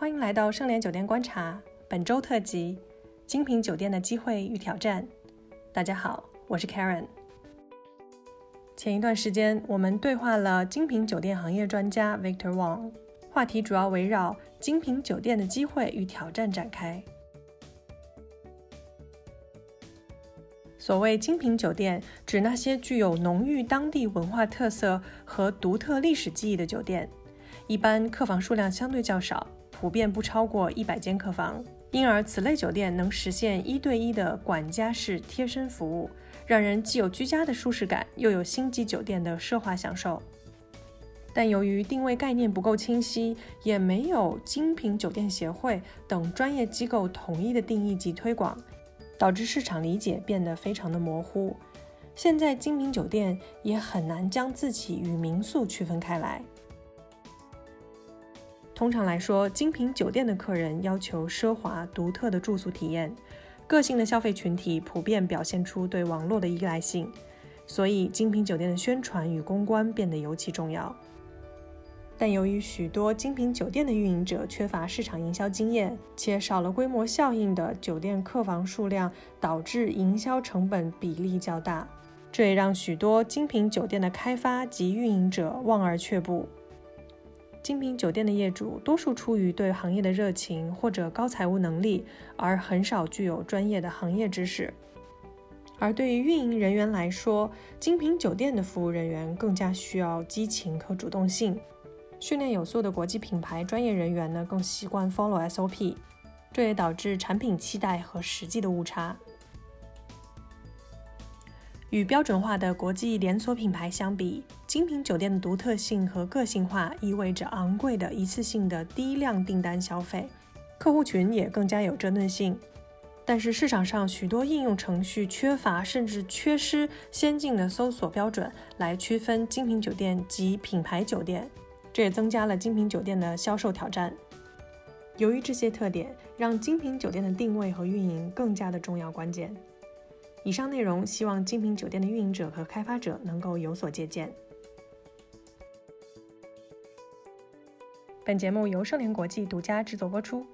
欢迎来到盛联酒店观察本周特辑：精品酒店的机会与挑战。大家好，我是 Karen。前一段时间，我们对话了精品酒店行业专家 Victor Wang，话题主要围绕精品酒店的机会与挑战展开。所谓精品酒店，指那些具有浓郁当地文化特色和独特历史记忆的酒店，一般客房数量相对较少。普遍不超过一百间客房，因而此类酒店能实现一对一的管家式贴身服务，让人既有居家的舒适感，又有星级酒店的奢华享受。但由于定位概念不够清晰，也没有精品酒店协会等专业机构统一的定义及推广，导致市场理解变得非常的模糊。现在精品酒店也很难将自己与民宿区分开来。通常来说，精品酒店的客人要求奢华独特的住宿体验，个性的消费群体普遍表现出对网络的依赖性，所以精品酒店的宣传与公关变得尤其重要。但由于许多精品酒店的运营者缺乏市场营销经验，且少了规模效应的酒店客房数量，导致营销成本比例较大，这也让许多精品酒店的开发及运营者望而却步。精品酒店的业主多数出于对行业的热情或者高财务能力，而很少具有专业的行业知识。而对于运营人员来说，精品酒店的服务人员更加需要激情和主动性。训练有素的国际品牌专业人员呢，更习惯 follow SOP，这也导致产品期待和实际的误差。与标准化的国际连锁品牌相比，精品酒店的独特性和个性化意味着昂贵的一次性的低量订单消费，客户群也更加有针对性。但是市场上许多应用程序缺乏甚至缺失先进的搜索标准来区分精品酒店及品牌酒店，这也增加了精品酒店的销售挑战。由于这些特点，让精品酒店的定位和运营更加的重要关键。以上内容，希望精品酒店的运营者和开发者能够有所借鉴。本节目由盛联国际独家制作播出。